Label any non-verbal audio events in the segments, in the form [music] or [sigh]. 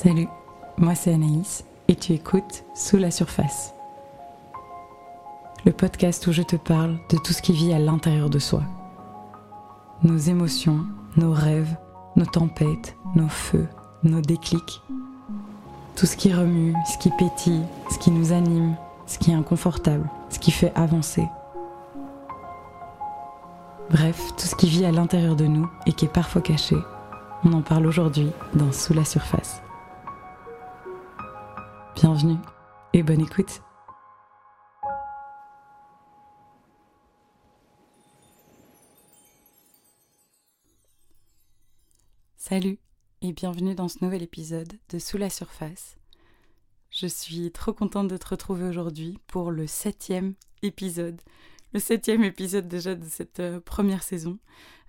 Salut, moi c'est Anaïs et tu écoutes Sous la surface. Le podcast où je te parle de tout ce qui vit à l'intérieur de soi. Nos émotions, nos rêves, nos tempêtes, nos feux, nos déclics. Tout ce qui remue, ce qui pétille, ce qui nous anime, ce qui est inconfortable, ce qui fait avancer. Bref, tout ce qui vit à l'intérieur de nous et qui est parfois caché. On en parle aujourd'hui dans Sous la surface. Bienvenue et bonne écoute. Salut et bienvenue dans ce nouvel épisode de Sous la surface. Je suis trop contente de te retrouver aujourd'hui pour le septième épisode. Le septième épisode déjà de cette euh, première saison.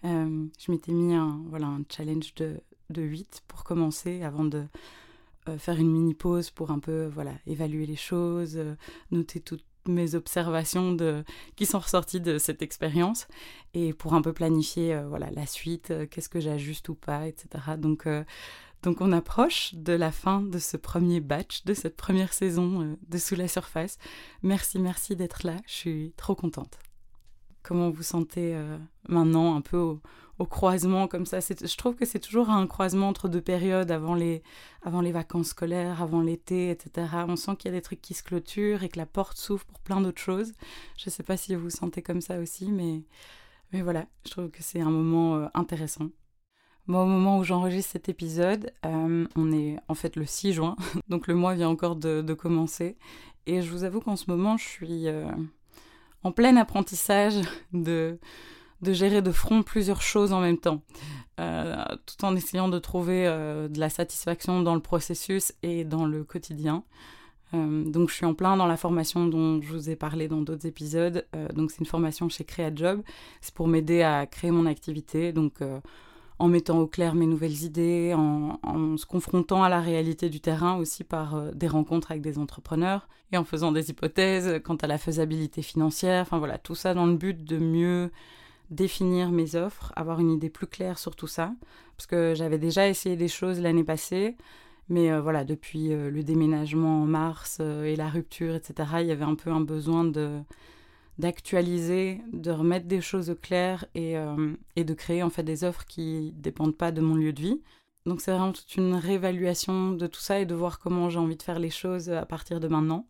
Euh, je m'étais mis un, voilà, un challenge de, de 8 pour commencer avant de faire une mini pause pour un peu voilà évaluer les choses, euh, noter toutes mes observations de, qui sont ressorties de cette expérience et pour un peu planifier euh, voilà la suite, qu'est-ce que j'ajuste ou pas, etc. Donc donc on approche de la fin de ce premier batch, de cette première saison de Sous la surface. Merci, merci d'être là, je suis trop contente. Comment vous sentez maintenant un peu au, croisement comme ça? Je trouve que c'est toujours un croisement entre deux périodes, avant les, avant les vacances scolaires, avant l'été, etc. On sent qu'il y a des trucs qui se clôturent et que la porte s'ouvre pour plein d'autres choses. Je ne sais pas si vous vous sentez comme ça aussi, mais, mais voilà, je trouve que c'est un moment euh, intéressant. Moi, au moment où j'enregistre cet épisode, euh, on est en fait le 6 juin, [laughs] donc le mois vient encore de, commencer. Et je vous avoue qu'en ce moment, je suis euh, en plein apprentissage de gérer de front plusieurs choses en même temps, euh, tout en essayant de trouver euh, de la satisfaction dans le processus et dans le quotidien. Euh, donc je suis en plein dans la formation dont je vous ai parlé dans d'autres épisodes. donc c'est une formation chez CreaJob. C'est pour m'aider à créer mon activité. Donc en mettant au clair mes nouvelles idées, en, se confrontant à la réalité du terrain aussi par des rencontres avec des entrepreneurs et en faisant des hypothèses quant à la faisabilité financière. Enfin voilà, tout ça dans le but de mieux définir mes offres, avoir une idée plus claire sur tout ça, parce que j'avais déjà essayé des choses l'année passée, mais euh, voilà, depuis euh, le déménagement en mars euh, et la rupture, etc., il y avait un peu un besoin de d'actualiser, de remettre des choses au clair et, et de créer en fait des offres qui dépendent pas de mon lieu de vie. Donc c'est vraiment toute une réévaluation de tout ça et de voir comment j'ai envie de faire les choses à partir de maintenant.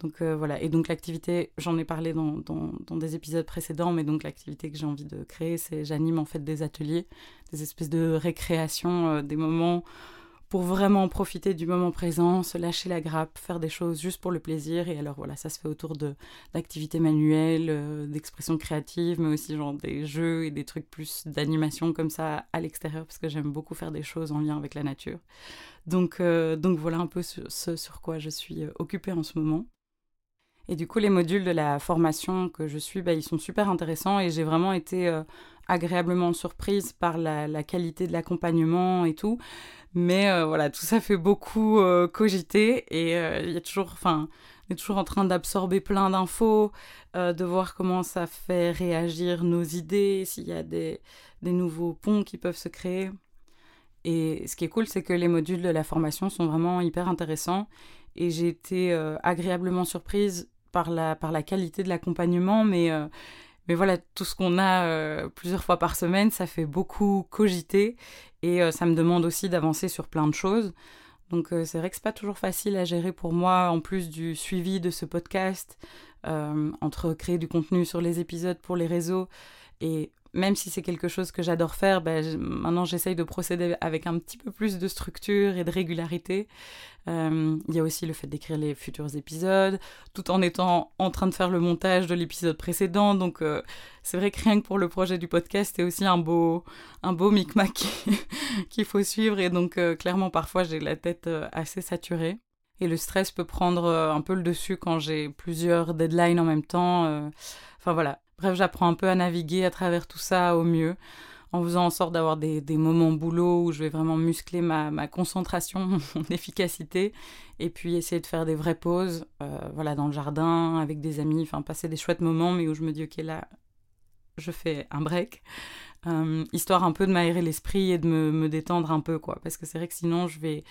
Donc euh, voilà, et donc l'activité, j'en ai parlé dans, dans, des épisodes précédents, mais donc l'activité que j'ai envie de créer, c'est j'anime en fait des ateliers, des espèces de récréation, euh, des moments pour vraiment profiter du moment présent, se lâcher la grappe, faire des choses juste pour le plaisir. Et alors voilà, ça se fait autour d'activités manuelles, euh, d'expression créative, mais aussi genre des jeux et des trucs plus d'animation comme ça à l'extérieur, parce que j'aime beaucoup faire des choses en lien avec la nature. Donc, donc voilà un peu ce sur quoi je suis occupée en ce moment. Et du coup, les modules de la formation que je suis, bah, ils sont super intéressants et j'ai vraiment été euh, agréablement surprise par la, qualité de l'accompagnement et tout. Mais euh, voilà, tout ça fait beaucoup euh, cogiter et il y a toujours, enfin, on est toujours en train d'absorber plein d'infos, de voir comment ça fait réagir nos idées, s'il y a des, nouveaux ponts qui peuvent se créer. Et ce qui est cool, c'est que les modules de la formation sont vraiment hyper intéressants et j'ai été agréablement surprise par la, par la qualité de l'accompagnement, mais, euh, mais voilà, tout ce qu'on a euh, plusieurs fois par semaine, ça fait beaucoup cogiter et euh, ça me demande aussi d'avancer sur plein de choses. Donc c'est vrai que c'est pas toujours facile à gérer pour moi, en plus du suivi de ce podcast, entre créer du contenu sur les épisodes pour les réseaux et même si c'est quelque chose que j'adore faire, ben, maintenant j'essaye de procéder avec un petit peu plus de structure et de régularité. Euh, il y a aussi le fait d'écrire les futurs épisodes, tout en étant en train de faire le montage de l'épisode précédent. Donc euh, c'est vrai que rien que pour le projet du podcast, c'est aussi un beau, un beau micmac [laughs] qu'il faut suivre. Et donc euh, clairement, parfois j'ai la tête assez saturée. Et le stress peut prendre un peu le dessus quand j'ai plusieurs deadlines en même temps. Enfin voilà, Bref, j'apprends un peu à naviguer à travers tout ça au mieux, en faisant en sorte d'avoir des, des, moments boulot où je vais vraiment muscler ma, concentration, [laughs] mon efficacité, et puis essayer de faire des vraies pauses, euh, voilà, dans le jardin, avec des amis, enfin passer des chouettes moments, mais où je me dis, ok, là, je fais un break. Euh, histoire un peu de m'aérer l'esprit et de me, me, détendre un peu, quoi. Parce que c'est vrai que sinon, je vais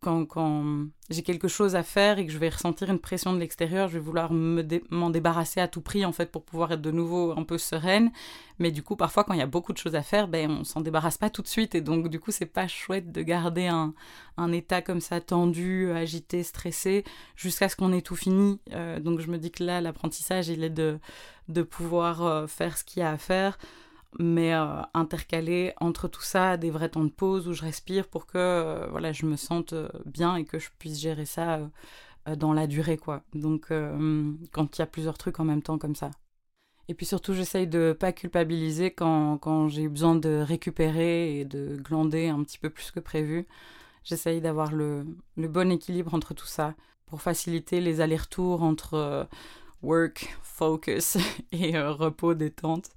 quand, j'ai quelque chose à faire et que je vais ressentir une pression de l'extérieur, je vais vouloir m'en débarrasser à tout prix en fait pour pouvoir être de nouveau un peu sereine. Mais du coup, parfois quand il y a beaucoup de choses à faire, ben on s'en débarrasse pas tout de suite et donc du coup c'est pas chouette de garder un, un état comme ça tendu, agité, stressé jusqu'à ce qu'on ait tout fini. Euh, donc je me dis que là l'apprentissage il est de de pouvoir euh, faire ce qu'il y a à faire mais euh, intercaler entre tout ça des vrais temps de pause où je respire pour que euh, voilà je me sente euh, bien et que je puisse gérer ça dans la durée quoi. Donc quand il y a plusieurs trucs en même temps comme ça. Et puis surtout j'essaye de pas culpabiliser quand, quand j'ai besoin de récupérer et de glander un petit peu plus que prévu. J'essaye d'avoir le, le bon équilibre entre tout ça pour faciliter les allers-retours entre work, focus [laughs] et repos, détente.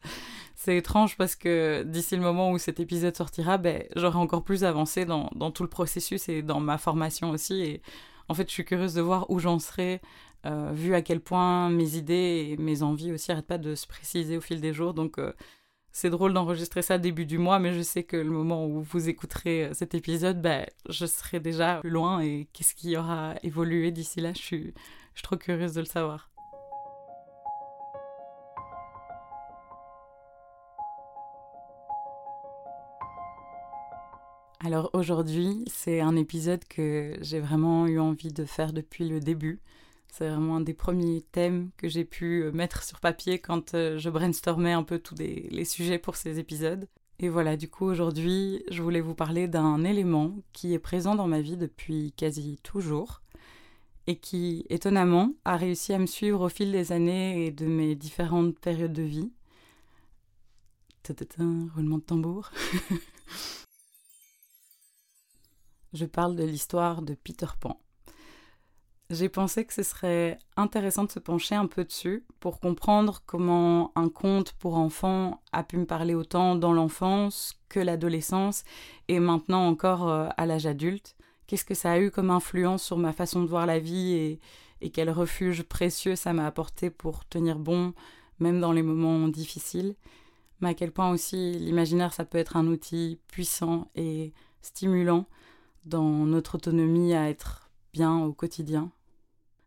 C'est étrange parce que d'ici le moment où cet épisode sortira, ben, j'aurai encore plus avancé dans, tout le processus et dans ma formation aussi. Et en fait, je suis curieuse de voir où j'en serai, euh, vu à quel point mes idées et mes envies aussi n'arrêtent pas de se préciser au fil des jours. Donc, euh, c'est drôle d'enregistrer ça début du mois, mais je sais que le moment où vous écouterez euh, cet épisode, ben, je serai déjà plus loin et qu'est-ce qui aura évolué d'ici là, je suis, je suis trop curieuse de le savoir. Alors aujourd'hui, c'est un épisode que j'ai vraiment eu envie de faire depuis le début. C'est vraiment un des premiers thèmes que j'ai pu euh, mettre sur papier quand euh, je brainstormais un peu tous les, sujets pour ces épisodes. Et voilà, du coup aujourd'hui, je voulais vous parler d'un élément qui est présent dans ma vie depuis quasi toujours et qui, étonnamment, a réussi à me suivre au fil des années et de mes différentes périodes de vie. roulement de tambour. [laughs] je parle de l'histoire de Peter Pan. J'ai pensé que ce serait intéressant de se pencher un peu dessus pour comprendre comment un conte pour enfants a pu me parler autant dans l'enfance que l'adolescence et maintenant encore euh, à l'âge adulte. Qu'est-ce que ça a eu comme influence sur ma façon de voir la vie et, et quel refuge précieux ça m'a apporté pour tenir bon même dans les moments difficiles? Mais à quel point aussi l'imaginaire ça peut être un outil puissant et stimulant dans notre autonomie à être bien au quotidien.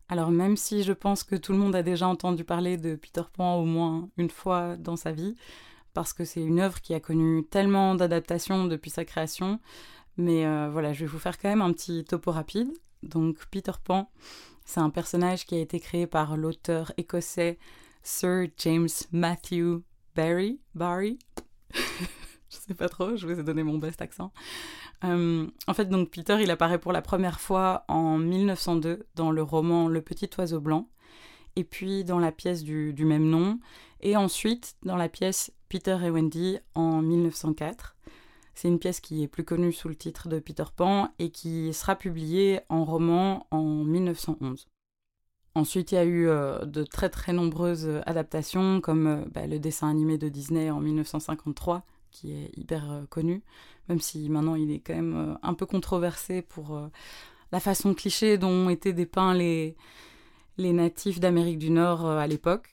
Alors même si je pense que tout le monde a déjà entendu parler de Peter Pan au moins une fois dans sa vie, parce que c'est une œuvre qui a connu tellement d'adaptations depuis sa création, mais euh, voilà, je vais vous faire quand même un petit topo rapide. Donc Peter Pan, c'est un personnage qui a été créé par l'auteur écossais Sir James Matthew Barry. Barry [laughs] Je sais pas trop, je vous ai donné mon best accent. Euh, en fait, donc Peter, il apparaît pour la première fois en 1902 dans le roman Le Petit Oiseau Blanc, et puis dans la pièce du, même nom, et ensuite dans la pièce Peter et Wendy en 1904. C'est une pièce qui est plus connue sous le titre de Peter Pan et qui sera publiée en roman en 1911. Ensuite, il y a eu euh, de très très nombreuses adaptations, comme euh, bah, le dessin animé de Disney en 1953, qui est hyper euh, connu, même si maintenant il est quand même euh, un peu controversé pour euh, la façon cliché dont ont été dépeints les, les natifs d'Amérique du Nord à l'époque.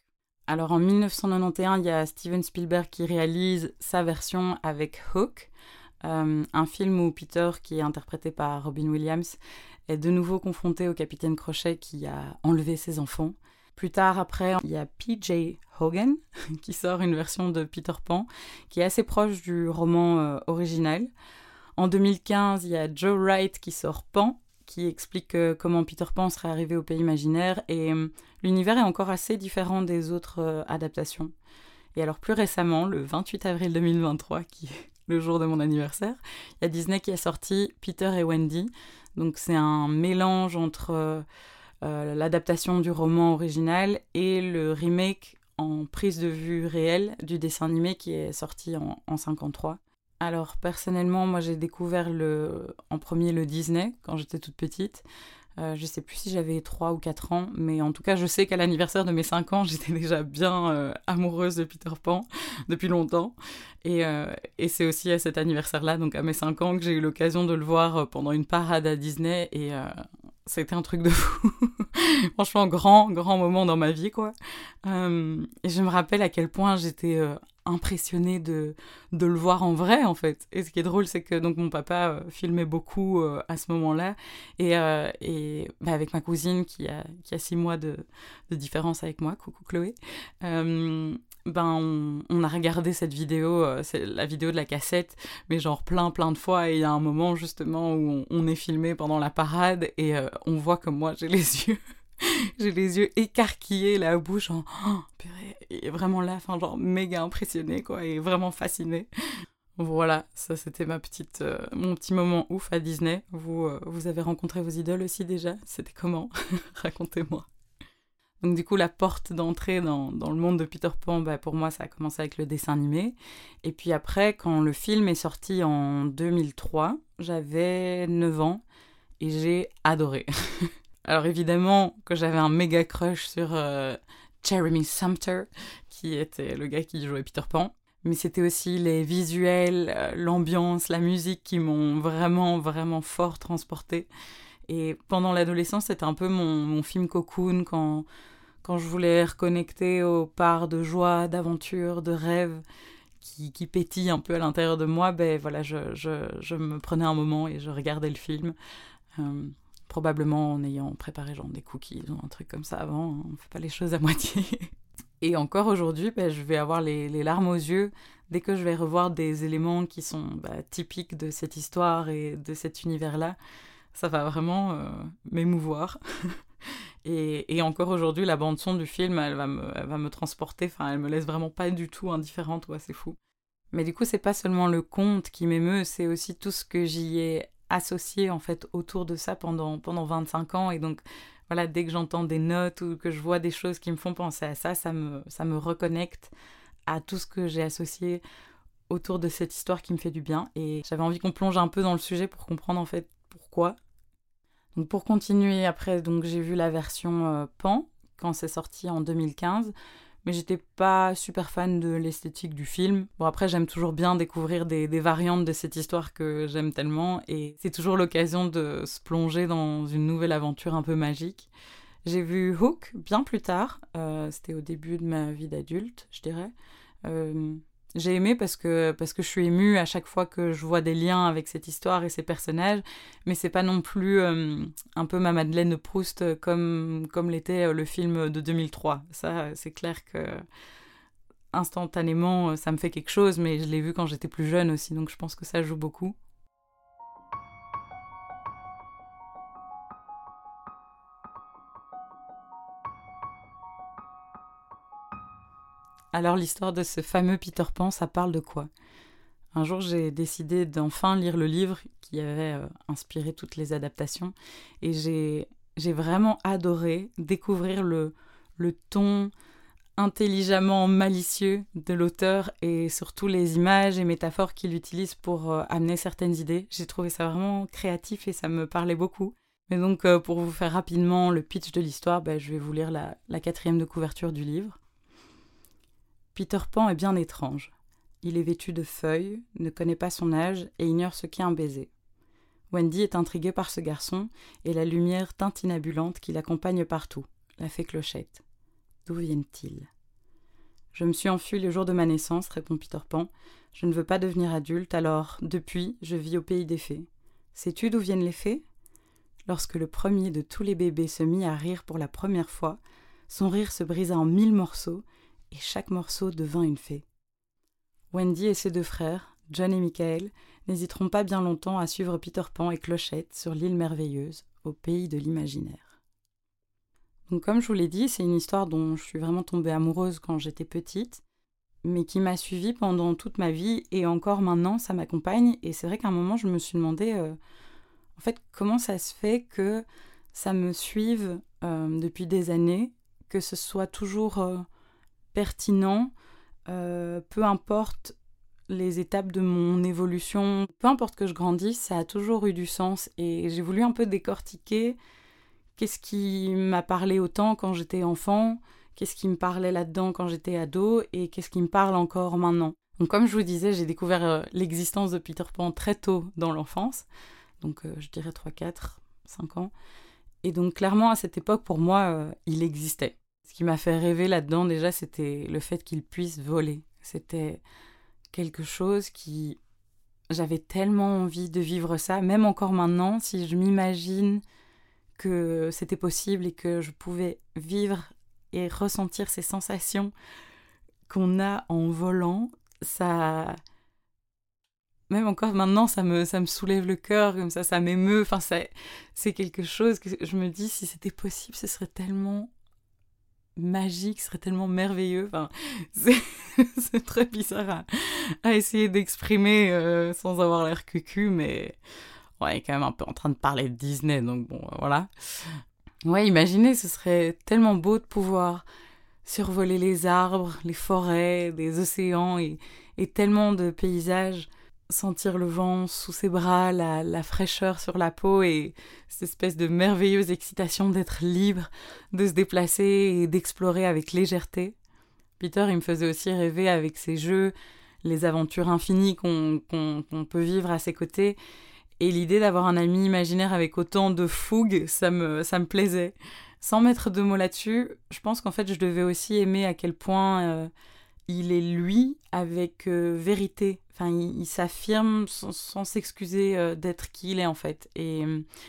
Alors en 1991, il y a Steven Spielberg qui réalise sa version avec Hook, un film où Peter, qui est interprété par Robin Williams, est de nouveau confronté au capitaine Crochet qui a enlevé ses enfants. Plus tard, après, il y a PJ [laughs] Qui sort une version de Peter Pan qui est assez proche du roman euh, original. En 2015, il y a Joe Wright qui sort Pan qui explique euh, comment Peter Pan serait arrivé au pays imaginaire et euh, l'univers est encore assez différent des autres adaptations. Et alors plus récemment, le 28 avril 2023, [laughs] qui est le jour de mon anniversaire, il y a Disney qui a sorti Peter et Wendy. Donc c'est un mélange entre euh, l'adaptation du roman original et le remake en prise de vue réelle du dessin animé qui est sorti en, en 53. Alors personnellement, moi j'ai découvert le, en premier le Disney quand j'étais toute petite. Euh, je sais plus si j'avais 3 ou 4 ans, mais en tout cas, je sais qu'à l'anniversaire de mes 5 ans, [laughs] j'étais déjà bien euh, amoureuse de Peter Pan [laughs] depuis longtemps. Et, et c'est aussi à cet anniversaire-là, donc à mes 5 ans, que j'ai eu l'occasion de le voir pendant une parade à Disney. Et c'était un truc de fou. [laughs] Franchement, grand, grand moment dans ma vie, quoi. Euh, et je me rappelle à quel point j'étais euh, impressionnée de, le voir en vrai en fait. Et ce qui est drôle, c'est que donc mon papa euh, filmait beaucoup à ce moment-là et, et bah, avec ma cousine qui a, qui a six mois de différence avec moi, coucou Chloé. Ben on, a regardé cette vidéo, c'est la vidéo de la cassette, mais genre plein plein de fois et il y a un moment justement où on, est filmé pendant la parade et on voit comme moi j'ai les [laughs] yeux j'ai les yeux écarquillés, la bouche en oh, purée, et vraiment là, enfin genre méga impressionné quoi, et vraiment fasciné. Voilà, ça c'était ma petite, euh, mon petit moment ouf à Disney. Vous, euh, vous avez rencontré vos idoles aussi déjà? C'était comment? [laughs] Racontez-moi. Donc du coup, la porte d'entrée dans, dans, le monde de Peter Pan, bah, pour moi, ça a commencé avec le dessin animé. Et puis après, quand le film est sorti en 2003, j'avais 9 ans et j'ai adoré. [laughs] Alors évidemment que j'avais un méga crush sur euh, Jeremy Sumter, qui était le gars qui jouait Peter Pan. Mais c'était aussi les visuels, euh, l'ambiance, la musique qui m'ont vraiment, vraiment fort transporté. Et pendant l'adolescence, c'était un peu mon, film cocoon quand, quand je voulais reconnecter aux parts de joie, d'aventure, de rêve qui, pétillent un peu à l'intérieur de moi. Ben voilà, je, me prenais un moment et je regardais le film. Euh, probablement en ayant préparé genre des cookies ou un truc comme ça avant. Hein. On fait pas les choses à [laughs] moitié. Et encore aujourd'hui, ben, je vais avoir les, larmes aux yeux dès que je vais revoir des éléments qui sont bah, typiques de cette histoire et de cet univers-là. Ça va vraiment euh, m'émouvoir. [laughs] et, encore aujourd'hui, la bande-son du film, elle va, me, elle va me transporter. Enfin, elle me laisse vraiment pas du tout indifférente. Ouais, c'est fou. Mais du coup, c'est pas seulement le conte qui m'émeut, c'est aussi tout ce que j'y ai associé en fait autour de ça pendant, pendant 25 ans. Et donc, voilà, dès que j'entends des notes ou que je vois des choses qui me font penser à ça, ça me, ça me reconnecte à tout ce que j'ai associé autour de cette histoire qui me fait du bien. Et j'avais envie qu'on plonge un peu dans le sujet pour comprendre en fait pourquoi. Donc pour continuer, après, donc j'ai vu la version euh, Pan quand c'est sorti en 2015 mais j'étais pas super fan de l'esthétique du film. Bon, après, j'aime toujours bien découvrir des, variantes de cette histoire que j'aime tellement, et c'est toujours l'occasion de se plonger dans une nouvelle aventure un peu magique. J'ai vu Hook bien plus tard, euh, c'était au début de ma vie d'adulte, je dirais. Euh, j'ai aimé parce que, parce que je suis émue à chaque fois que je vois des liens avec cette histoire et ces personnages, mais c'est pas non plus euh, un peu ma Madeleine de Proust comme, comme l'était euh, le film de 2003. Ça, c'est clair que instantanément, ça me fait quelque chose, mais je l'ai vu quand j'étais plus jeune aussi, donc je pense que ça joue beaucoup. Alors l'histoire de ce fameux Peter Pan, ça parle de quoi? Un jour j'ai décidé d'enfin lire le livre qui avait euh, inspiré toutes les adaptations et j'ai, vraiment adoré découvrir le, ton intelligemment malicieux de l'auteur et surtout les images et métaphores qu'il utilise pour euh, amener certaines idées. J'ai trouvé ça vraiment créatif et ça me parlait beaucoup. Mais donc euh, pour vous faire rapidement le pitch de l'histoire, ben, je vais vous lire la quatrième de couverture du livre. Peter Pan est bien étrange. Il est vêtu de feuilles, ne connaît pas son âge et ignore ce qu'est un baiser. Wendy est intriguée par ce garçon et la lumière tintinabulante qui l'accompagne partout, la fée Clochette. D'où viennent-ils? Je me suis enfui le jour de ma naissance, répond Peter Pan. Je ne veux pas devenir adulte, alors, depuis, je vis au pays des fées. Sais-tu d'où viennent les fées? Lorsque le premier de tous les bébés se mit à rire pour la première fois, son rire se brisa en mille morceaux et chaque morceau devint une fée. Wendy et ses deux frères, John et Michael, n'hésiteront pas bien longtemps à suivre Peter Pan et Clochette sur l'île merveilleuse, au pays de l'imaginaire. Donc comme je vous l'ai dit, c'est une histoire dont je suis vraiment tombée amoureuse quand j'étais petite, mais qui m'a suivie pendant toute ma vie et encore maintenant ça m'accompagne. Et c'est vrai qu'à un moment je me suis demandé, euh, en fait, comment ça se fait que ça me suive euh, depuis des années, que ce soit toujours euh, pertinent, euh, peu importe les étapes de mon évolution, peu importe que je grandisse, ça a toujours eu du sens et j'ai voulu un peu décortiquer qu'est-ce qui m'a parlé autant quand j'étais enfant, qu'est-ce qui me parlait là-dedans quand j'étais ado et qu'est-ce qui me parle encore maintenant. Donc comme je vous disais, j'ai découvert euh, l'existence de Peter Pan très tôt dans l'enfance, donc euh, je dirais 3, 4, 5 ans. Et donc clairement à cette époque, pour moi, il existait. Ce qui m'a fait rêver là-dedans déjà, c'était le fait qu'il puisse voler. C'était quelque chose qui... J'avais tellement envie de vivre ça, même encore maintenant, si je m'imagine que c'était possible et que je pouvais vivre et ressentir ces sensations qu'on a en volant, ça même encore maintenant ça me ça me soulève le cœur comme ça ça m'émeut enfin c'est quelque chose que je me dis si c'était possible ce serait tellement magique, ce serait tellement merveilleux. Enfin, [laughs] c'est très bizarre à, essayer d'exprimer euh, sans avoir l'air cucu, mais on est quand même un peu en train de parler de Disney, donc bon, voilà. Ouais, imaginez, ce serait tellement beau de pouvoir survoler les arbres, les forêts, les océans et, et tellement de paysages sentir le vent sous ses bras, la, fraîcheur sur la peau et cette espèce de merveilleuse excitation d'être libre, de se déplacer et d'explorer avec légèreté. Peter, il me faisait aussi rêver avec ses jeux, les aventures infinies qu'on peut vivre à ses côtés. Et l'idée d'avoir un ami imaginaire avec autant de fougue, ça me, plaisait. Sans mettre de mots là-dessus, je pense qu'en fait, je devais aussi aimer à quel point euh, il est lui avec euh, vérité. Enfin, il, s'affirme sans s'excuser euh, d'être qui il est en fait. Et,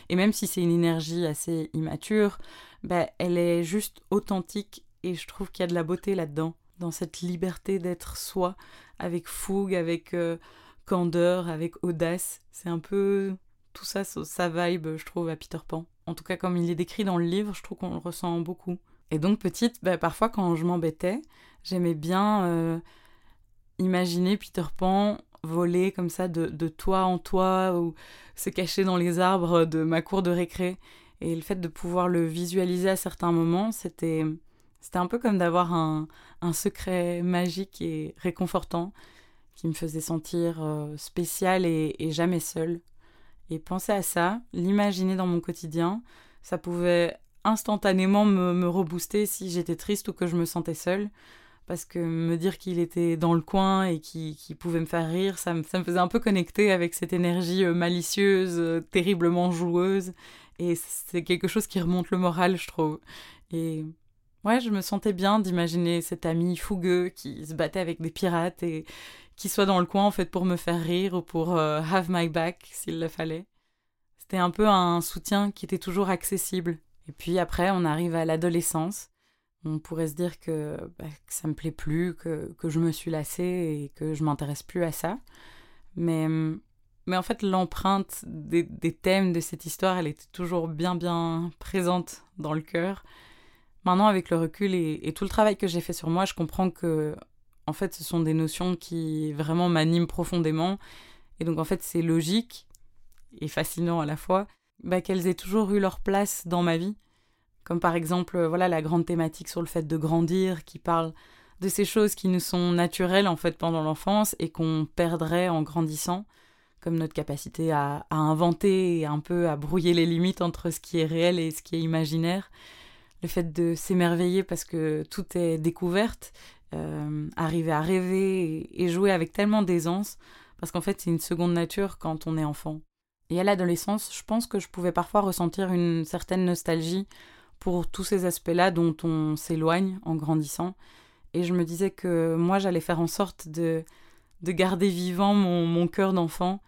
même si c'est une énergie assez immature, bah, elle est juste authentique et je trouve qu'il y a de la beauté là-dedans, dans cette liberté d'être soi, avec fougue, avec euh, candeur, avec audace. C'est un peu tout ça, sa vibe, je trouve, à Peter Pan. En tout cas, comme il est décrit dans le livre, je trouve qu'on le ressent beaucoup. Et donc, petite, bah, parfois quand je m'embêtais, j'aimais bien euh, imaginer Peter Pan voler comme ça de, toit en toit ou se cacher dans les arbres de ma cour de récré. Et le fait de pouvoir le visualiser à certains moments, c'était c'était un peu comme d'avoir un, secret magique et réconfortant qui me faisait sentir euh, spécial et, et, jamais seul. Et penser à ça, l'imaginer dans mon quotidien, ça pouvait instantanément me, rebooster si j'étais triste ou que je me sentais seule parce que me dire qu'il était dans le coin et qu'il pouvait me faire rire, ça me, ça me, faisait un peu connecter avec cette énergie euh, malicieuse, euh, terriblement joueuse, et c'est quelque chose qui remonte le moral, je trouve. Et ouais, je me sentais bien d'imaginer cet ami fougueux qui se battait avec des pirates et qui soit dans le coin en fait pour me faire rire ou pour euh, have my back s'il le fallait. C'était un peu un soutien qui était toujours accessible. Et puis après, on arrive à l'adolescence on pourrait se dire que, bah, que ça me plaît plus, que, que, je me suis lassée et que je m'intéresse plus à ça. Mais, mais en fait, l'empreinte des, des, thèmes de cette histoire, elle était toujours bien, bien présente dans le cœur. Maintenant, avec le recul et, et tout le travail que j'ai fait sur moi, je comprends que, en fait, ce sont des notions qui vraiment m'animent profondément. Et donc, en fait, c'est logique et fascinant à la fois bah, qu'elles aient toujours eu leur place dans ma vie. Comme par exemple euh, voilà la grande thématique sur le fait de grandir qui parle de ces choses qui nous sont naturelles en fait pendant l'enfance et qu'on perdrait en grandissant comme notre capacité à, inventer et un peu à brouiller les limites entre ce qui est réel et ce qui est imaginaire. Le fait de s'émerveiller parce que tout est découverte euh, arriver à rêver et jouer avec tellement d'aisance parce qu'en fait c'est une seconde nature quand on est enfant et à l'adolescence je pense que je pouvais parfois ressentir une certaine nostalgie pour tous ces aspects-là dont on s'éloigne en grandissant. Et je me disais que moi, j'allais faire en sorte de, de garder vivant mon, mon cœur d'enfant.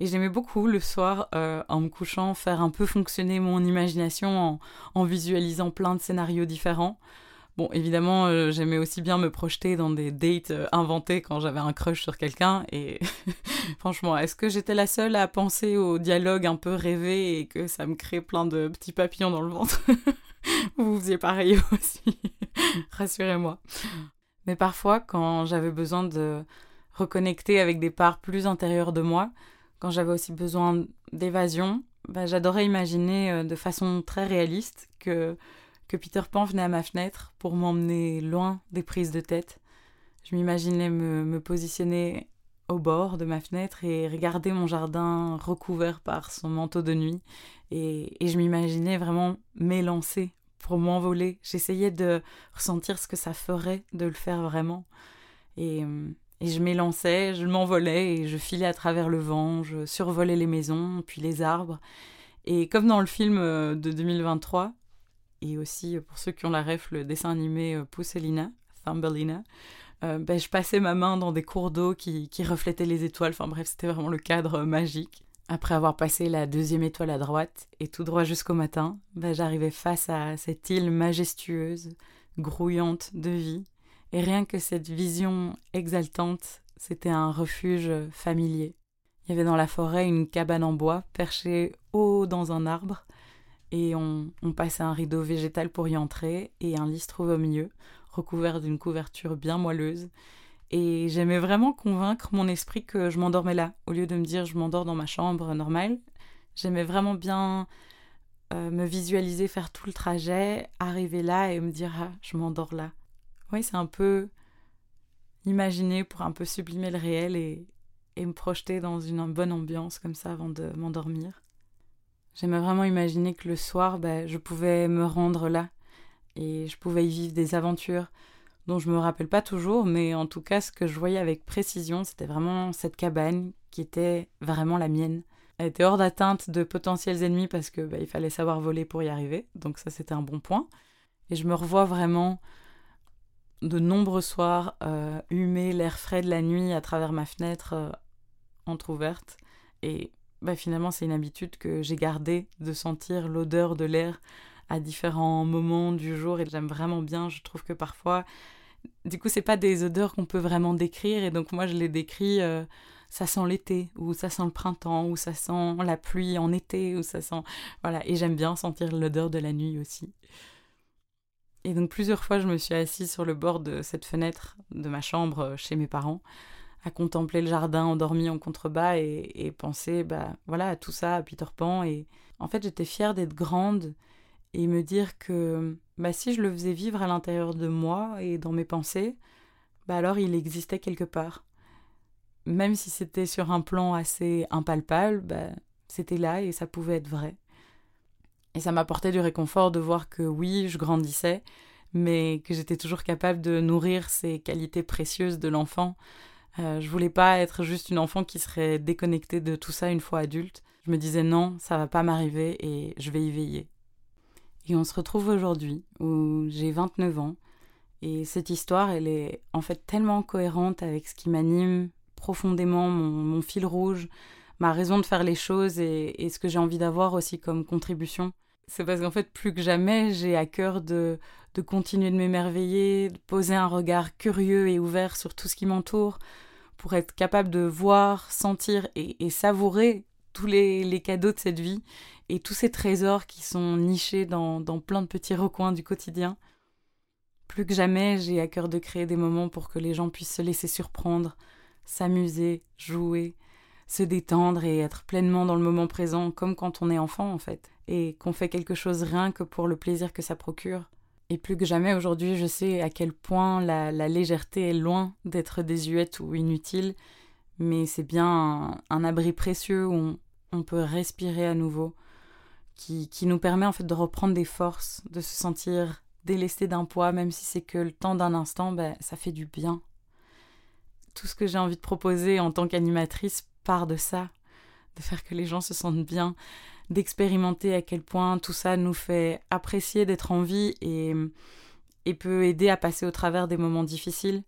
Et j'aimais beaucoup le soir, euh, en me couchant, faire un peu fonctionner mon imagination en, en visualisant plein de scénarios différents. Bon, évidemment, euh, j'aimais aussi bien me projeter dans des dates euh, inventées quand j'avais un crush sur quelqu'un. Et [laughs] franchement, est-ce que j'étais la seule à penser au dialogue un peu rêvé et que ça me crée plein de petits papillons dans le ventre? [laughs] Vous faisiez pareil [laughs] aussi. Rassurez-moi. Mais parfois, quand j'avais besoin de reconnecter avec des parts plus intérieures de moi, quand j'avais aussi besoin d'évasion, bah, j'adorais imaginer euh, de façon très réaliste que que Peter Pan venait à ma fenêtre pour m'emmener loin des prises de tête. Je m'imaginais me, positionner au bord de ma fenêtre et regarder mon jardin recouvert par son manteau de nuit. Et, je m'imaginais vraiment m'élancer pour m'envoler. J'essayais de ressentir ce que ça ferait de le faire vraiment. Et, et je m'élançais, je m'envolais et je filais à travers le vent, je survolais les maisons, puis les arbres. Et comme dans le film euh, de 2023, et aussi euh, pour ceux qui ont la ref, le dessin animé euh, Pousselina, Thumbelina. euh, ben, je passais ma main dans des cours d'eau qui, qui reflétaient les étoiles. Enfin bref, c'était vraiment le cadre magique. Après avoir passé la deuxième étoile à droite et tout droit jusqu'au matin, ben, j'arrivais face à cette île majestueuse, grouillante de vie. Et rien que cette vision exaltante, c'était un refuge familier. Il y avait dans la forêt une cabane en bois perchée haut dans un arbre et on, on passait un rideau végétal pour y entrer et un lit se trouve au milieu, recouvert d'une couverture bien moelleuse. Et j'aimais vraiment convaincre mon esprit que je m'endormais là, au lieu de me dire je m'endors dans ma chambre normale. J'aimais vraiment bien euh, me visualiser faire tout le trajet, arriver là et me dire ah, je m'endors là. Oui, c'est un peu imaginer pour un peu sublimer le réel et me projeter dans une bonne ambiance comme ça avant de m'endormir. J'aimais vraiment imaginer que le soir, bah, je pouvais me rendre là et je pouvais y vivre des aventures dont je me rappelle pas toujours, mais en tout cas, ce que je voyais avec précision, c'était vraiment cette cabane qui était vraiment la mienne. Elle était hors d'atteinte de potentiels ennemis parce que bah, il fallait savoir voler pour y arriver, donc ça c'était un bon point. Et je me revois vraiment de nombreux soirs euh, humer l'air frais de la nuit à travers ma fenêtre euh, entr'ouverte. Et bah, finalement, c'est une habitude que j'ai gardée de sentir l'odeur de l'air à différents moments du jour et j'aime vraiment bien. Je trouve que parfois, du coup, c'est pas des odeurs qu'on peut vraiment décrire et donc moi je les décris. Euh, ça sent l'été, ou ça sent le printemps, ou ça sent la pluie en été, ou ça sent. Voilà, et j'aime bien sentir l'odeur de la nuit aussi. Et donc plusieurs fois, je me suis assise sur le bord de cette fenêtre de ma chambre euh, chez mes parents, à contempler le jardin endormi en contrebas et, penser, bah voilà, à tout ça, à Peter Pan. Et en fait, j'étais fière d'être grande et me dire que bah, si je le faisais vivre à l'intérieur de moi et dans mes pensées, bah alors il existait quelque part. Même si c'était sur un plan assez impalpable, bah, c'était là et ça pouvait être vrai. Et ça m'apportait du réconfort de voir que oui, je grandissais, mais que j'étais toujours capable de nourrir ces qualités précieuses de l'enfant. Euh, je voulais pas être juste une enfant qui serait déconnectée de tout ça une fois adulte. Je me disais non, ça va pas m'arriver et je vais y veiller. Et on se retrouve aujourd'hui où j'ai 29 ans et cette histoire, elle est en fait tellement cohérente avec ce qui m'anime profondément, mon, fil rouge, ma raison de faire les choses et, ce que j'ai envie d'avoir aussi comme contribution. C'est parce qu'en fait, plus que jamais, j'ai à cœur de, de continuer de m'émerveiller, de poser un regard curieux et ouvert sur tout ce qui m'entoure, pour être capable de voir, sentir et, savourer tous les, les, cadeaux de cette vie et tous ces trésors qui sont nichés dans, dans plein de petits recoins du quotidien. Plus que jamais, j'ai à cœur de créer des moments pour que les gens puissent se laisser surprendre, s'amuser, jouer, se détendre et être pleinement dans le moment présent, comme quand on est enfant en fait, et qu'on fait quelque chose rien que pour le plaisir que ça procure. Et plus que jamais aujourd'hui, je sais à quel point la, légèreté est loin d'être désuète ou inutile, mais c'est bien un, un, abri précieux où on, on peut respirer à nouveau, qui, qui nous permet en fait de reprendre des forces, de se sentir délesté d'un poids, même si c'est que le temps d'un instant, ben, ça fait du bien. Tout ce que j'ai envie de proposer en tant qu'animatrice part de ça, de faire que les gens se sentent bien, d'expérimenter à quel point tout ça nous fait apprécier d'être en vie et, peut aider à passer au travers des moments difficiles.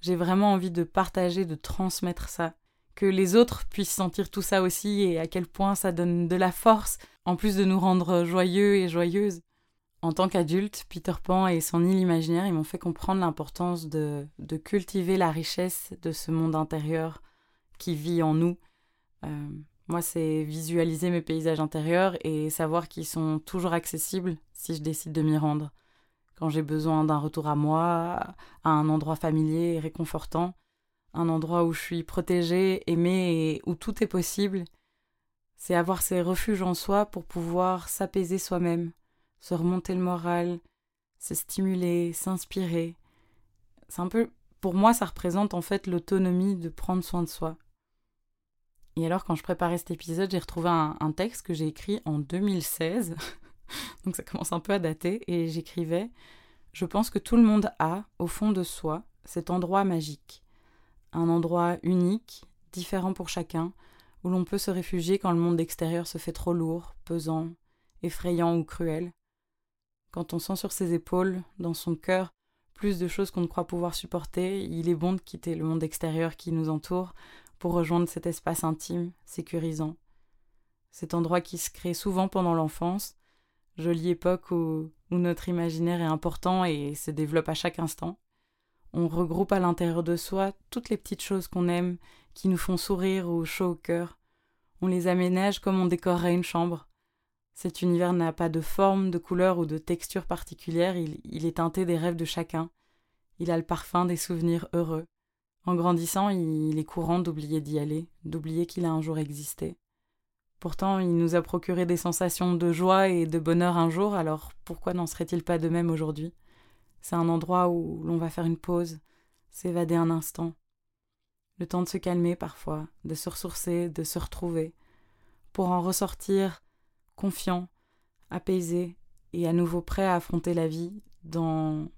J'ai vraiment envie de partager, de transmettre ça, que les autres puissent sentir tout ça aussi et à quel point ça donne de la force, en plus de nous rendre joyeux et joyeuses. En tant qu'adulte, Peter Pan et son île imaginaire, ils m'ont fait comprendre l'importance de, de, cultiver la richesse de ce monde intérieur qui vit en nous. Euh, moi, c'est visualiser mes paysages intérieurs et savoir qu'ils sont toujours accessibles si je décide de m'y rendre. Quand j'ai besoin d'un retour à moi, à un endroit familier et réconfortant, un endroit où je suis protégée, aimée et où tout est possible, c'est avoir ces refuges en soi pour pouvoir s'apaiser soi-même, se remonter le moral, se stimuler, s'inspirer. C'est un peu, pour moi, ça représente en fait l'autonomie de prendre soin de soi. Et alors, quand je préparais cet épisode, j'ai retrouvé un, texte que j'ai écrit en 2016, [laughs] donc ça commence un peu à dater, et j'écrivais Je pense que tout le monde a, au fond de soi, cet endroit magique. Un endroit unique, différent pour chacun, où l'on peut se réfugier quand le monde extérieur se fait trop lourd, pesant, effrayant ou cruel. Quand on sent sur ses épaules, dans son cœur, plus de choses qu'on ne croit pouvoir supporter, il est bon de quitter le monde extérieur qui nous entoure pour rejoindre cet espace intime, sécurisant. Cet endroit qui se crée souvent pendant l'enfance, jolie époque où, notre imaginaire est important et se développe à chaque instant. On regroupe à l'intérieur de soi toutes les petites choses qu'on aime, qui nous font sourire ou chaud au cœur. On les aménage comme on décorerait une chambre. Cet univers n'a pas de forme, de couleur ou de texture particulière, il, est teinté des rêves de chacun. Il a le parfum des souvenirs heureux. En grandissant, il est courant d'oublier d'y aller, d'oublier qu'il a un jour existé. Pourtant, il nous a procuré des sensations de joie et de bonheur un jour, alors pourquoi n'en serait-il pas de même aujourd'hui? C'est un endroit où l'on va faire une pause, s'évader un instant. Le temps de se calmer parfois, de se ressourcer, de se retrouver, pour en ressortir confiant, apaisé et à nouveau prêt à affronter la vie dans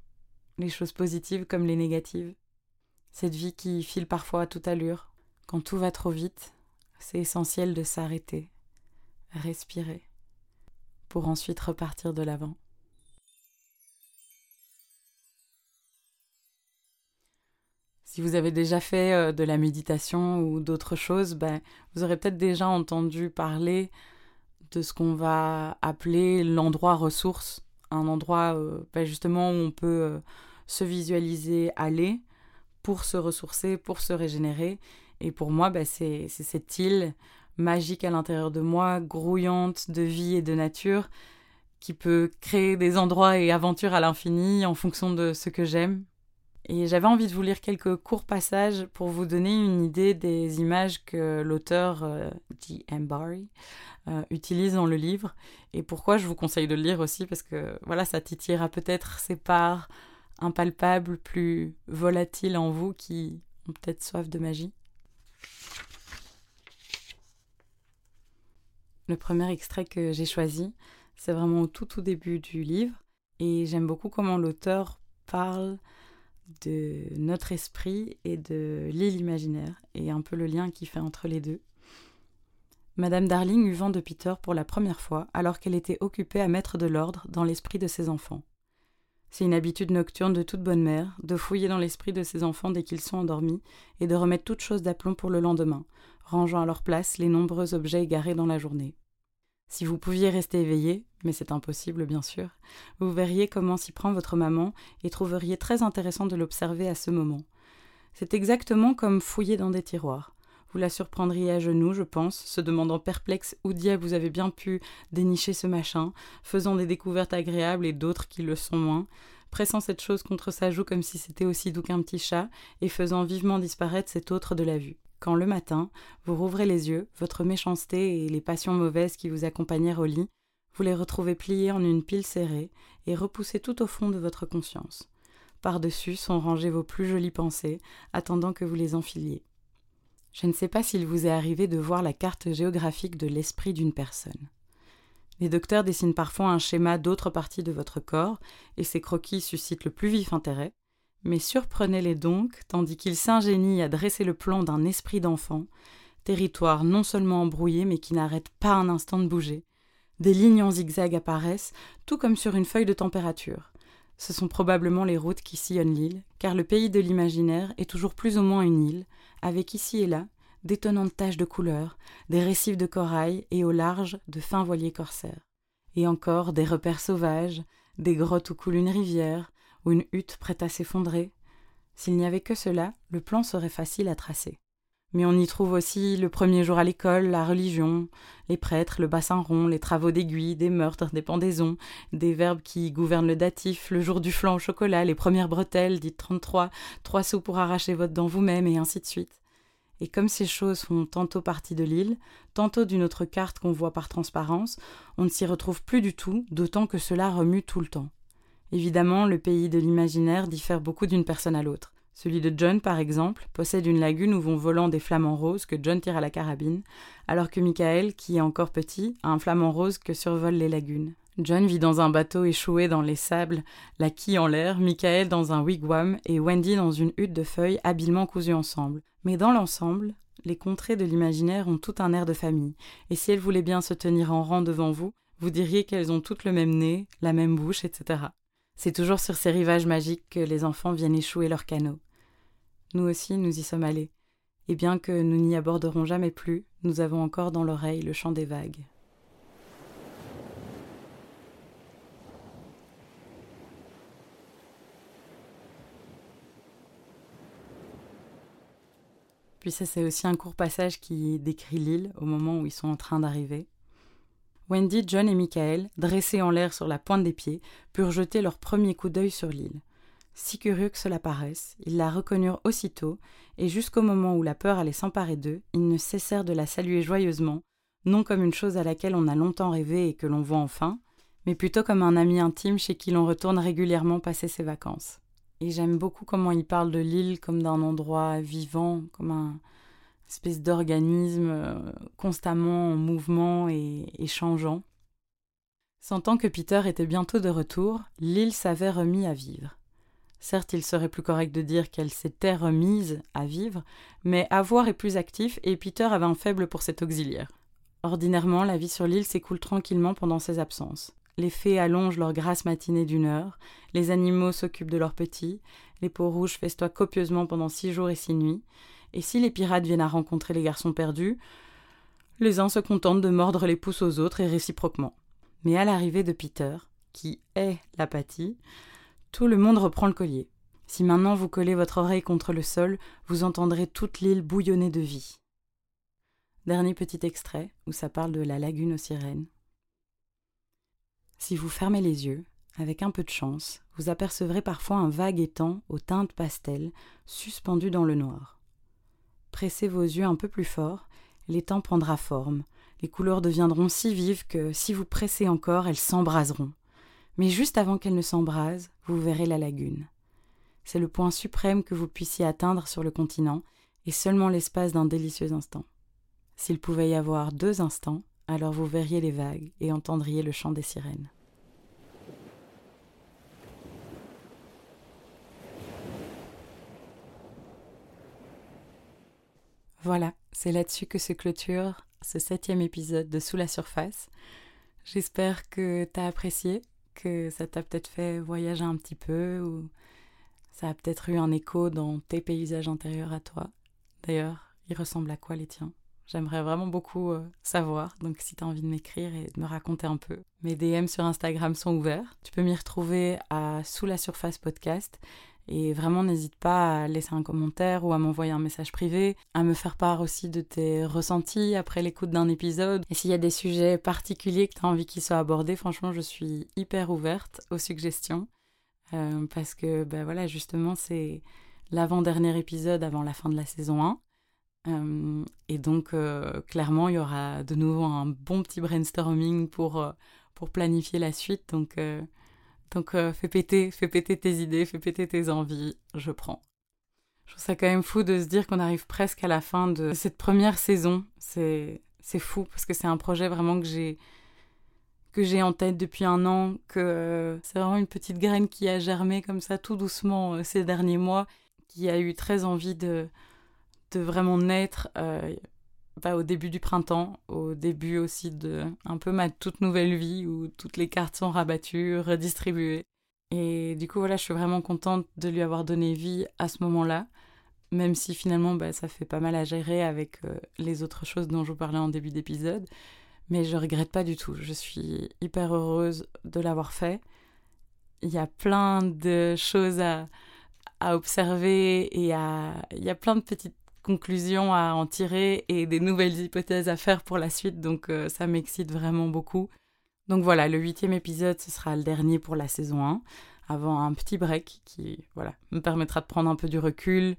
les choses positives comme les négatives. Cette vie qui file parfois à toute allure. Quand tout va trop vite, c'est essentiel de s'arrêter, respirer, pour ensuite repartir de l'avant. Si vous avez déjà fait euh, de la méditation ou d'autres choses, ben, vous aurez peut-être déjà entendu parler de ce qu'on va appeler l'endroit ressource, un endroit euh, bah, justement où on peut euh, se visualiser aller pour se ressourcer, pour se régénérer. Et pour moi, bah, c'est cette île magique à l'intérieur de moi, grouillante de vie et de nature, qui peut créer des endroits et aventures à l'infini en fonction de ce que j'aime, et j'avais envie de vous lire quelques courts passages pour vous donner une idée des images que l'auteur euh, G.M. Barry euh, utilise dans le livre. Et pourquoi je vous conseille de le lire aussi, parce que voilà, ça titillera peut-être ces parts impalpables, plus volatiles en vous qui ont peut-être soif de magie. Le premier extrait que j'ai choisi, c'est vraiment au tout tout début du livre. Et j'aime beaucoup comment l'auteur parle de notre esprit et de l'île imaginaire, et un peu le lien qui fait entre les deux. Madame Darling eut vent de Peter pour la première fois, alors qu'elle était occupée à mettre de l'ordre dans l'esprit de ses enfants. C'est une habitude nocturne de toute bonne mère, de fouiller dans l'esprit de ses enfants dès qu'ils sont endormis, et de remettre toute chose d'aplomb pour le lendemain, rangeant à leur place les nombreux objets égarés dans la journée. Si vous pouviez rester éveillé, mais c'est impossible bien sûr, vous verriez comment s'y prend votre maman et trouveriez très intéressant de l'observer à ce moment. C'est exactement comme fouiller dans des tiroirs. Vous la surprendriez à genoux, je pense, se demandant perplexe où diable vous avez bien pu dénicher ce machin, faisant des découvertes agréables et d'autres qui le sont moins, pressant cette chose contre sa joue comme si c'était aussi doux qu'un petit chat, et faisant vivement disparaître cet autre de la vue quand le matin, vous rouvrez les yeux, votre méchanceté et les passions mauvaises qui vous accompagnèrent au lit, vous les retrouvez pliées en une pile serrée et repoussées tout au fond de votre conscience. Par-dessus sont rangées vos plus jolies pensées, attendant que vous les enfiliez. Je ne sais pas s'il vous est arrivé de voir la carte géographique de l'esprit d'une personne. Les docteurs dessinent parfois un schéma d'autres parties de votre corps, et ces croquis suscitent le plus vif intérêt, mais surprenez-les donc, tandis qu'ils s'ingénient à dresser le plan d'un esprit d'enfant, territoire non seulement embrouillé, mais qui n'arrête pas un instant de bouger. Des lignes en zigzag apparaissent, tout comme sur une feuille de température. Ce sont probablement les routes qui sillonnent l'île, car le pays de l'imaginaire est toujours plus ou moins une île, avec ici et là d'étonnantes taches de couleurs, des récifs de corail et au large de fins voiliers corsaires. Et encore des repères sauvages, des grottes où coule une rivière, ou une hutte prête à s'effondrer. S'il n'y avait que cela, le plan serait facile à tracer. Mais on y trouve aussi le premier jour à l'école, la religion, les prêtres, le bassin rond, les travaux d'aiguille, des meurtres, des pendaisons, des verbes qui gouvernent le datif, le jour du flan au chocolat, les premières bretelles, dites 33, trois sous pour arracher votre dent vous-même, et ainsi de suite. Et comme ces choses font tantôt partie de l'île, tantôt d'une autre carte qu'on voit par transparence, on ne s'y retrouve plus du tout, d'autant que cela remue tout le temps. Évidemment, le pays de l'imaginaire diffère beaucoup d'une personne à l'autre. Celui de John, par exemple, possède une lagune où vont volant des flamants roses que John tire à la carabine, alors que Michael, qui est encore petit, a un flamant rose que survolent les lagunes. John vit dans un bateau échoué dans les sables, la quille en l'air, Michael dans un wigwam et Wendy dans une hutte de feuilles habilement cousues ensemble. Mais dans l'ensemble, les contrées de l'imaginaire ont tout un air de famille, et si elles voulaient bien se tenir en rang devant vous, vous diriez qu'elles ont toutes le même nez, la même bouche, etc. C'est toujours sur ces rivages magiques que les enfants viennent échouer leurs canaux. Nous aussi, nous y sommes allés. Et bien que nous n'y aborderons jamais plus, nous avons encore dans l'oreille le chant des vagues. Puis ça, c'est aussi un court passage qui décrit l'île au moment où ils sont en train d'arriver. Wendy, John et Michael, dressés en l'air sur la pointe des pieds, purent jeter leur premier coup d'œil sur l'île. Si curieux que cela paraisse, ils la reconnurent aussitôt, et jusqu'au moment où la peur allait s'emparer d'eux, ils ne cessèrent de la saluer joyeusement, non comme une chose à laquelle on a longtemps rêvé et que l'on voit enfin, mais plutôt comme un ami intime chez qui l'on retourne régulièrement passer ses vacances. Et j'aime beaucoup comment il parle de l'île comme d'un endroit vivant, comme un espèce d'organisme euh, constamment en mouvement et, et changeant. Sentant que Peter était bientôt de retour, l'île s'avait remis à vivre. Certes, il serait plus correct de dire qu'elle s'était remise à vivre, mais avoir est plus actif et Peter avait un faible pour cet auxiliaire. Ordinairement, la vie sur l'île s'écoule tranquillement pendant ses absences. Les fées allongent leur grasse matinée d'une heure, les animaux s'occupent de leurs petits, les peaux rouges festoient copieusement pendant six jours et six nuits, et si les pirates viennent à rencontrer les garçons perdus, les uns se contentent de mordre les pouces aux autres et réciproquement. Mais à l'arrivée de Peter, qui est l'apathie, tout le monde reprend le collier. Si maintenant vous collez votre oreille contre le sol, vous entendrez toute l'île bouillonner de vie. Dernier petit extrait où ça parle de la lagune aux sirènes. Si vous fermez les yeux, avec un peu de chance, vous apercevrez parfois un vague étang aux teintes pastel suspendu dans le noir. Pressez vos yeux un peu plus fort, l'étang prendra forme, les couleurs deviendront si vives que, si vous pressez encore, elles s'embraseront. Mais juste avant qu'elles ne s'embrasent, vous verrez la lagune. C'est le point suprême que vous puissiez atteindre sur le continent, et seulement l'espace d'un délicieux instant. S'il pouvait y avoir deux instants, alors vous verriez les vagues et entendriez le chant des sirènes. Voilà, c'est là-dessus que se clôture ce septième épisode de Sous la surface. J'espère que t'as apprécié, que ça t'a peut-être fait voyager un petit peu, ou ça a peut-être eu un écho dans tes paysages intérieurs à toi. D'ailleurs, ils ressemblent à quoi les tiens? J'aimerais vraiment beaucoup euh, savoir, donc si tu as envie de m'écrire et de me raconter un peu. Mes DM sur Instagram sont ouverts. Tu peux m'y retrouver à Sous la surface podcast. Et vraiment, n'hésite pas à laisser un commentaire ou à m'envoyer un message privé, à me faire part aussi de tes ressentis après l'écoute d'un épisode. Et s'il y a des sujets particuliers que tu as envie qu'ils soient abordés, franchement, je suis hyper ouverte aux suggestions. Euh, parce que, ben voilà, justement, c'est l'avant-dernier épisode avant la fin de la saison 1. Euh, et donc, euh, clairement, il y aura de nouveau un bon petit brainstorming pour, pour planifier la suite. Donc, donc fais péter, fais péter tes idées, fais péter tes envies, je prends. Je trouve ça quand même fou de se dire qu'on arrive presque à la fin de cette première saison. C'est, fou parce que c'est un projet vraiment que j'ai que j'ai en tête depuis un an, que c'est vraiment une petite graine qui a germé comme ça tout doucement ces derniers mois, qui a eu très envie de, de vraiment naître euh, bah, au début du printemps, au début aussi de un peu ma toute nouvelle vie où toutes les cartes sont rabattues, redistribuées. Et du coup, voilà, je suis vraiment contente de lui avoir donné vie à ce moment-là, même si finalement, bah, ça fait pas mal à gérer avec euh, les autres choses dont je vous parlais en début d'épisode. Mais je regrette pas du tout. Je suis hyper heureuse de l'avoir fait. Il y a plein de choses à, observer et il y a plein de petites conclusions à en tirer et des nouvelles hypothèses à faire pour la suite, donc euh, ça m'excite vraiment beaucoup. Donc voilà, le huitième épisode, ce sera le dernier pour la saison 1, avant un petit break qui voilà, me permettra de prendre un peu du recul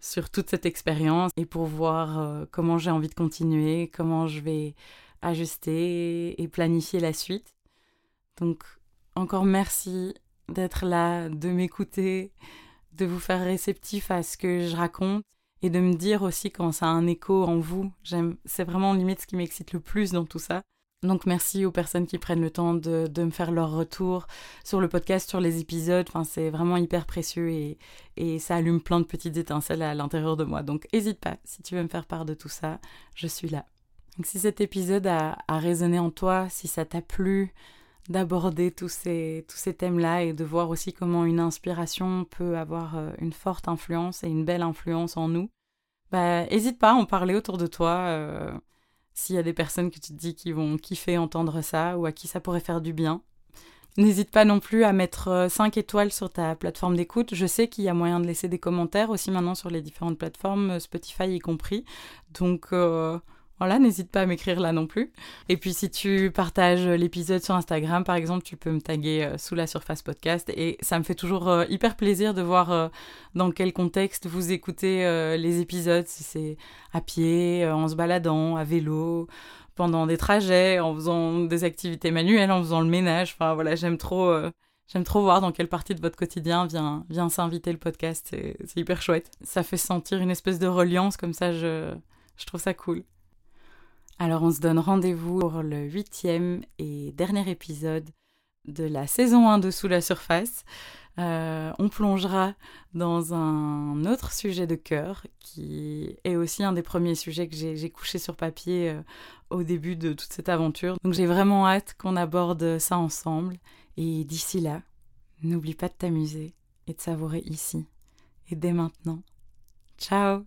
sur toute cette expérience et pour voir euh, comment j'ai envie de continuer, comment je vais ajuster et planifier la suite. Donc encore merci d'être là, de m'écouter, de vous faire réceptif à ce que je raconte et de me dire aussi quand ça a un écho en vous. J'aime, c'est vraiment limite ce qui m'excite le plus dans tout ça. Donc merci aux personnes qui prennent le temps de, de, me faire leur retour sur le podcast, sur les épisodes. Enfin, c'est vraiment hyper précieux et, et ça allume plein de petites étincelles à l'intérieur de moi. Donc n'hésite pas, si tu veux me faire part de tout ça, je suis là. Si cet épisode a, a résonné en toi, si ça t'a plu, d'aborder tous ces, tous ces thèmes-là et de voir aussi comment une inspiration peut avoir euh, une forte influence et une belle influence en nous, bah, n'hésite pas à en parler autour de toi. Euh, s'il y a des personnes que tu te dis qui vont kiffer entendre ça ou à qui ça pourrait faire du bien. N'hésite pas non plus à mettre 5 étoiles sur ta plateforme d'écoute. Je sais qu'il y a moyen de laisser des commentaires aussi maintenant sur les différentes plateformes, Spotify y compris. Donc voilà, n'hésite pas à m'écrire là non plus. Et puis si tu partages l'épisode sur Instagram, par exemple, tu peux me taguer euh, sous la surface podcast. Et ça me fait toujours euh, hyper plaisir de voir euh, dans quel contexte vous écoutez les épisodes, si c'est à pied, en se baladant, à vélo, pendant des trajets, en faisant des activités manuelles, en faisant le ménage. Enfin voilà, j'aime trop... J'aime trop voir dans quelle partie de votre quotidien vient, vient s'inviter le podcast. C'est hyper chouette. Ça fait sentir une espèce de reliance, comme ça, je, je trouve ça cool. Alors on se donne rendez-vous pour le huitième et dernier épisode de la saison 1 de Sous la surface. Euh, on plongera dans un autre sujet de cœur qui est aussi un des premiers sujets que j'ai couché sur papier euh, au début de toute cette aventure. Donc j'ai vraiment hâte qu'on aborde ça ensemble. Et d'ici là, n'oublie pas de t'amuser et de savourer ici et dès maintenant. Ciao